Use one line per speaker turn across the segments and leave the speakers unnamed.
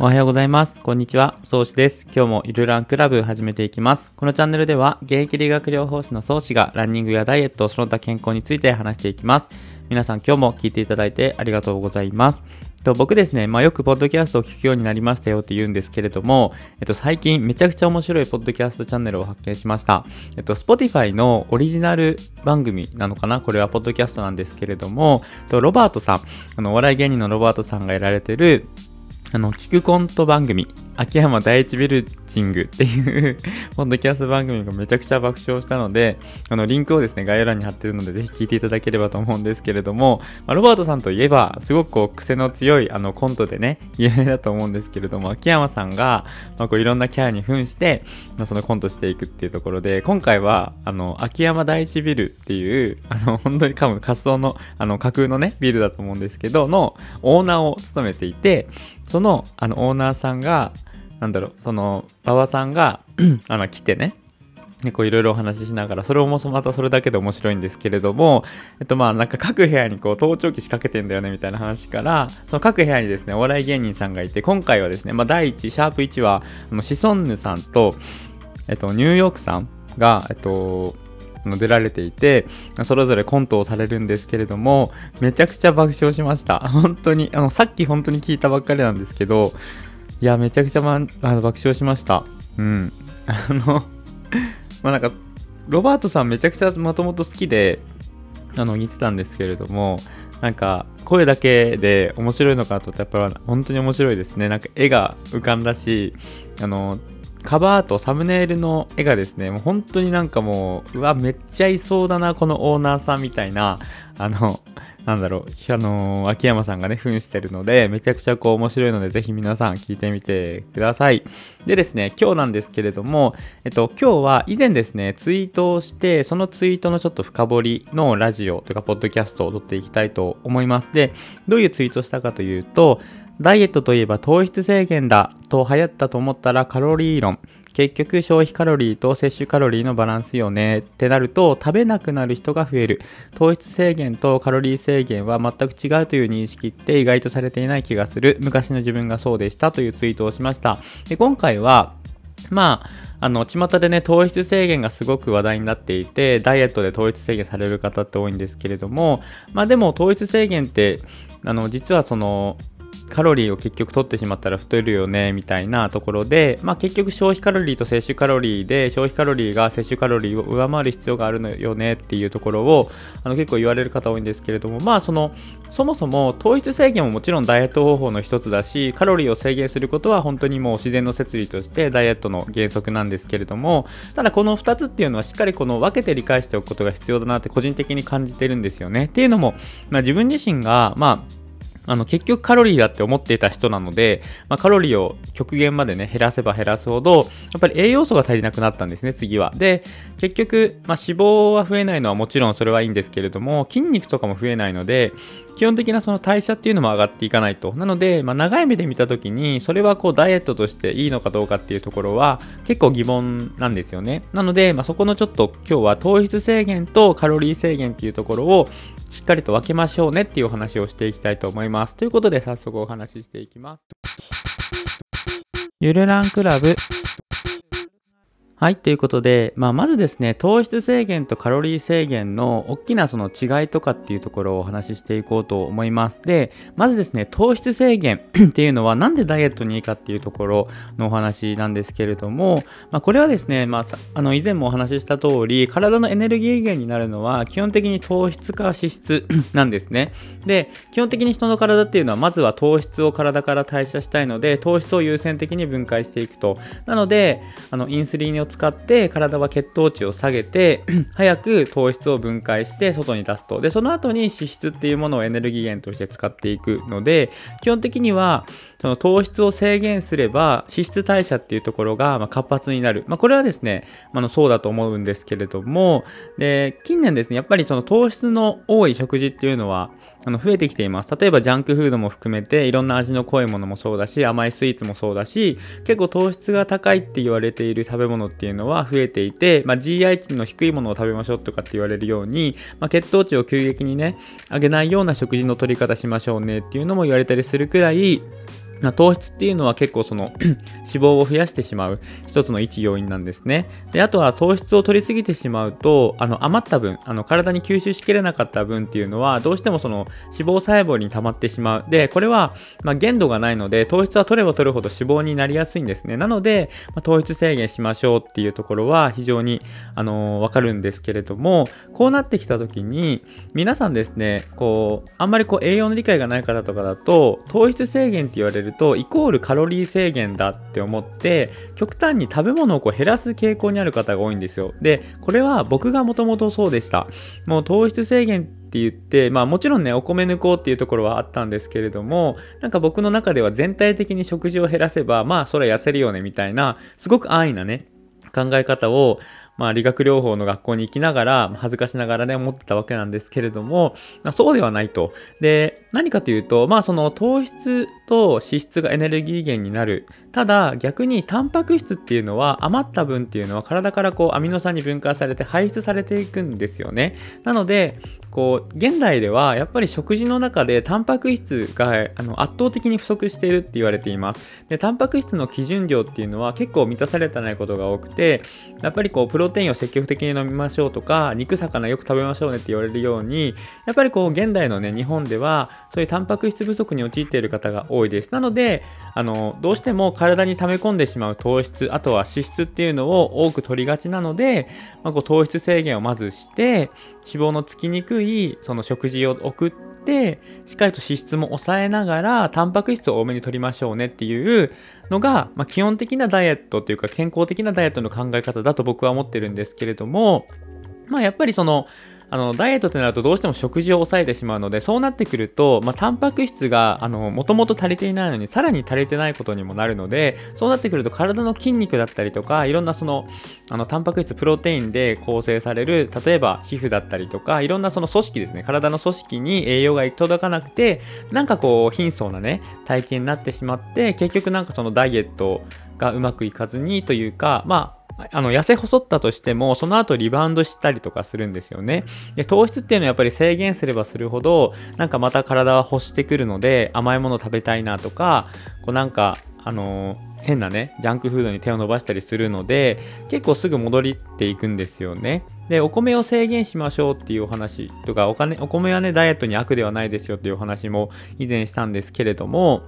おはようございます。こんにちは。宗師です。今日もゆるランクラブ始めていきます。このチャンネルでは、現役理学療法士の宗師がランニングやダイエット、その他健康について話していきます。皆さん今日も聞いていただいてありがとうございます。と僕ですね、まあ、よくポッドキャストを聞くようになりましたよって言うんですけれども、えっと、最近めちゃくちゃ面白いポッドキャストチャンネルを発見しました。えっと、Spotify のオリジナル番組なのかな？これはポッドキャストなんですけれども、とロバートさん、あの、お笑い芸人のロバートさんがやられてる、あの、聞くコント番組、秋山第一ビルジングっていうポッドキャスト番組がめちゃくちゃ爆笑したので、あの、リンクをですね、概要欄に貼ってるので、ぜひ聞いていただければと思うんですけれども、まあ、ロバートさんといえば、すごくこう、癖の強い、あの、コントでね、有名だと思うんですけれども、秋山さんが、まあ、こう、いろんなキャラに扮して、まあ、そのコントしていくっていうところで、今回は、あの、秋山第一ビルっていう、あの、本当に多分、仮想の、あの、架空のね、ビルだと思うんですけど、の、オーナーを務めていて、その、あの、オーナーさんが、なんだろう、その、馬場さんが あの、来てね、結構いろいろお話ししながら、それもまたそれだけで面白いんですけれども、えっとまあなんか各部屋にこう盗聴器仕掛けてんだよねみたいな話から、その各部屋にですね、お笑い芸人さんがいて、今回はですね、まあ第1、シャープ1は、あのシソンヌさんと、えっと、ニューヨークさんが、えっと、出られていて、それぞれコントをされるんですけれども、めちゃくちゃ爆笑しました。本当に、あの、さっき本当に聞いたばっかりなんですけど、いや、めちゃくちゃ、ま、あの爆笑しました。うん。あのまあなんか、ロバートさんめちゃくちゃもともと好きで、あの、似てたんですけれども、なんか、声だけで面白いのかとやっぱり本当に面白いですね。なんか絵が浮かんだし、あの、カバーとサムネイルの絵がですね、もう本当になんかもう、うわ、めっちゃいそうだな、このオーナーさんみたいな、あの、なんだろう、あの秋山さんがね、扮してるので、めちゃくちゃこう面白いので、ぜひ皆さん聞いてみてください。でですね、今日なんですけれども、えっと、今日は以前ですね、ツイートをして、そのツイートのちょっと深掘りのラジオというか、ポッドキャストを撮っていきたいと思います。で、どういうツイートしたかというと、ダイエットといえば糖質制限だと流行ったと思ったらカロリー論。結局消費カロリーと摂取カロリーのバランスよね。ってなると食べなくなる人が増える。糖質制限とカロリー制限は全く違うという認識って意外とされていない気がする。昔の自分がそうでしたというツイートをしました。で今回はまああの、巷でね、糖質制限がすごく話題になっていて、ダイエットで糖質制限される方って多いんですけれども、まあでも糖質制限って、あの、実はその、カロリーを結局取ってしまったら太るよねみたいなところで、まあ、結局消費カロリーと摂取カロリーで消費カロリーが摂取カロリーを上回る必要があるのよねっていうところをあの結構言われる方多いんですけれどもまあそのそもそも糖質制限ももちろんダイエット方法の一つだしカロリーを制限することは本当にもう自然の摂理としてダイエットの原則なんですけれどもただこの2つっていうのはしっかりこの分けて理解しておくことが必要だなって個人的に感じてるんですよね。っていうのも、まあ、自分自身がまああの結局カロリーだって思っていた人なので、まあ、カロリーを極限までね減らせば減らすほどやっぱり栄養素が足りなくなったんですね次は。で結局、まあ、脂肪は増えないのはもちろんそれはいいんですけれども筋肉とかも増えないので基本的なその代謝っていうのも上がっていかないと。なので、まあ、長い目で見た時にそれはこうダイエットとしていいのかどうかっていうところは結構疑問なんですよね。なので、まあ、そこのちょっと今日は糖質制限とカロリー制限っていうところをしっかりと分けましょうねっていうお話をしていきたいと思います。ます。ということで早速お話ししていきます。ゆるランクラブはい、ということで、まあ、まずですね、糖質制限とカロリー制限の大きなその違いとかっていうところをお話ししていこうと思います。で、まずですね、糖質制限 っていうのはなんでダイエットにいいかっていうところのお話なんですけれども、まあ、これはですね、まあ、あの以前もお話しした通り、体のエネルギー源になるのは基本的に糖質か脂質 なんですね。で、基本的に人の体っていうのはまずは糖質を体から代謝したいので、糖質を優先的に分解していくと。なので、あのインスリンを使って体は血糖値を下げて 早く糖質を分解して外に出すと。でその後に脂質っていうものをエネルギー源として使っていくので基本的にはその糖質を制限すれば脂質代謝っていうところが活発になる、まあ、これはですね、あ、のそうだと思うんですけれどもで近年ですねやっぱりその糖質の多い食事っていうのはあの増えてきています。例えばジャンクフードも含めていろんな味の濃いものもそうだし甘いスイーツもそうだし結構糖質が高いって言われている食べ物っていうのは増えていて、まあ、GI 値の低いものを食べましょうとかって言われるように、まあ、血糖値を急激にね上げないような食事の取り方しましょうねっていうのも言われたりするくらい糖質っていうのは結構その 脂肪を増やしてしまう一つの一要因なんですね。で、あとは糖質を取りすぎてしまうと、あの余った分、あの体に吸収しきれなかった分っていうのは、どうしてもその脂肪細胞に溜まってしまう。で、これは、まあ、限度がないので、糖質は取れば取るほど脂肪になりやすいんですね。なので、まあ、糖質制限しましょうっていうところは非常に、あのー、わかるんですけれども、こうなってきた時に、皆さんですね、こう、あんまりこう栄養の理解がない方とかだと、糖質制限って言われるるとイコールカロリー制限だって思って極端に食べ物をこう減らす傾向にある方が多いんですよ。でこれは僕がもともとそうでした。もう糖質制限って言って、まあもちろんね、お米抜こうっていうところはあったんですけれども、なんか僕の中では全体的に食事を減らせば、まあそれは痩せるよねみたいな、すごく安易なね、考え方を、まあ、理学療法の学校に行きながら、恥ずかしながらね、思ってたわけなんですけれども、まあ、そうではないと。で、何かというと、まあ、その糖質と脂質がエネルギー源になる。ただ、逆にタンパク質っていうのは、余った分っていうのは体からこう、アミノ酸に分解されて排出されていくんですよね。なので、こう現代ではやっぱり食事の中でタンパク質があの圧倒的に不足しているって言われていますでタンパク質の基準量っていうのは結構満たされてないことが多くてやっぱりこうプロテインを積極的に飲みましょうとか肉魚よく食べましょうねって言われるようにやっぱりこう現代のね日本ではそういうタンパク質不足に陥っている方が多いですなのであのどうしても体に溜め込んでしまう糖質あとは脂質っていうのを多く取りがちなので、まあ、こう糖質制限をまずして脂肪のつきにくいその食事を送ってしっかりと脂質も抑えながらタンパク質を多めに取りましょうねっていうのが、まあ、基本的なダイエットというか健康的なダイエットの考え方だと僕は思ってるんですけれどもまあやっぱりそのあのダイエットってなるとどうしても食事を抑えてしまうのでそうなってくると、まあ、タンパク質がもともと足りていないのにさらに足りてないことにもなるのでそうなってくると体の筋肉だったりとかいろんなそのあのタンパク質プロテインで構成される例えば皮膚だったりとかいろんなその組織ですね。体の組織に栄養が届かなくてなんかこう貧相なね体験になってしまって結局なんかそのダイエットがうまくいかずにというかまああの、痩せ細ったとしても、その後リバウンドしたりとかするんですよね。で、糖質っていうのはやっぱり制限すればするほど、なんかまた体は欲してくるので、甘いもの食べたいなとか、こうなんか、あのー、変なね、ジャンクフードに手を伸ばしたりするので、結構すぐ戻っていくんですよね。で、お米を制限しましょうっていうお話とか、お金、お米はね、ダイエットに悪ではないですよっていうお話も以前したんですけれども、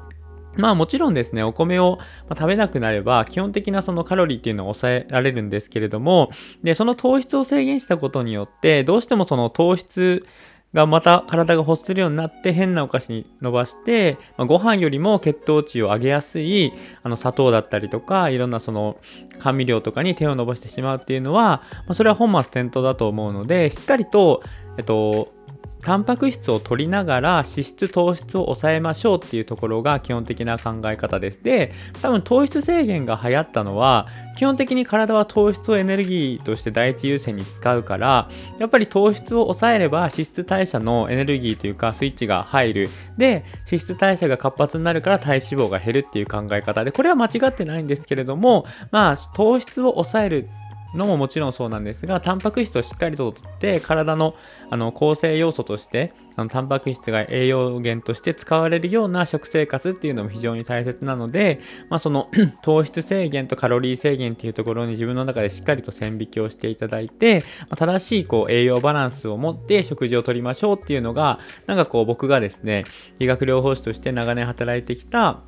まあもちろんですね、お米を食べなくなれば、基本的なそのカロリーっていうのを抑えられるんですけれども、で、その糖質を制限したことによって、どうしてもその糖質がまた体が欲するようになって変なお菓子に伸ばして、まあ、ご飯よりも血糖値を上げやすいあの砂糖だったりとかいろんなその甘味料とかに手を伸ばしてしまうっていうのは、まあ、それは本末転倒だと思うのでしっかりと、えっと、タンパク質を取りながら脂質糖質を抑えましょうっていうところが基本的な考え方です。で多分糖質制限が流行ったのは基本的に体は糖質をエネルギーとして第一優先に使うからやっぱり糖質を抑えれば脂質代謝のエネルギーというかスイッチが入る。で脂質代謝が活発になるから体脂肪が減るっていう考え方。でこれは間違ってないんですけれどもまあ糖質を抑えるのももちろんそうなんですが、タンパク質をしっかりととって体のあの構成要素として、あのタンパク質が栄養源として使われるような食生活っていうのも非常に大切なので、まあ、その 糖質制限とカロリー制限っていうところに自分の中でしっかりと線引きをしていただいて、まあ、正しいこう栄養バランスを持って食事をとりましょうっていうのが、なんかこう僕がですね、理学療法士として長年働いてきた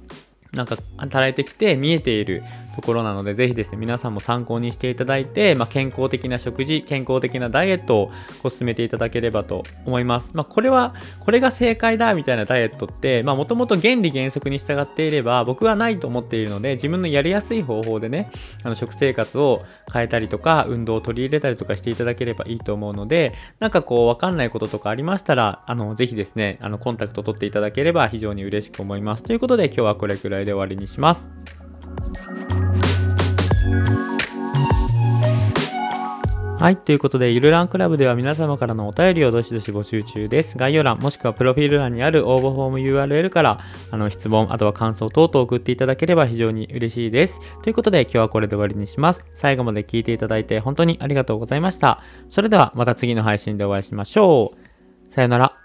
なんか働いてきて見えているところなので、ぜひですね、皆さんも参考にしていただいて、まあ、健康的な食事、健康的なダイエットをこう進めていただければと思います。まあ、これは、これが正解だみたいなダイエットって、まあ、もともと原理原則に従っていれば、僕はないと思っているので、自分のやりやすい方法でね、あの食生活を変えたりとか、運動を取り入れたりとかしていただければいいと思うので、なんかこう、わかんないこととかありましたら、あの、ぜひですね、あの、コンタクト取っていただければ非常に嬉しく思います。ということで、今日はこれくらいで終わりにします。はい。ということで、ゆるランクラブでは皆様からのお便りをどしどし募集中です。概要欄、もしくはプロフィール欄にある応募フォーム URL から、あの、質問、あとは感想等々送っていただければ非常に嬉しいです。ということで、今日はこれで終わりにします。最後まで聞いていただいて本当にありがとうございました。それでは、また次の配信でお会いしましょう。さよなら。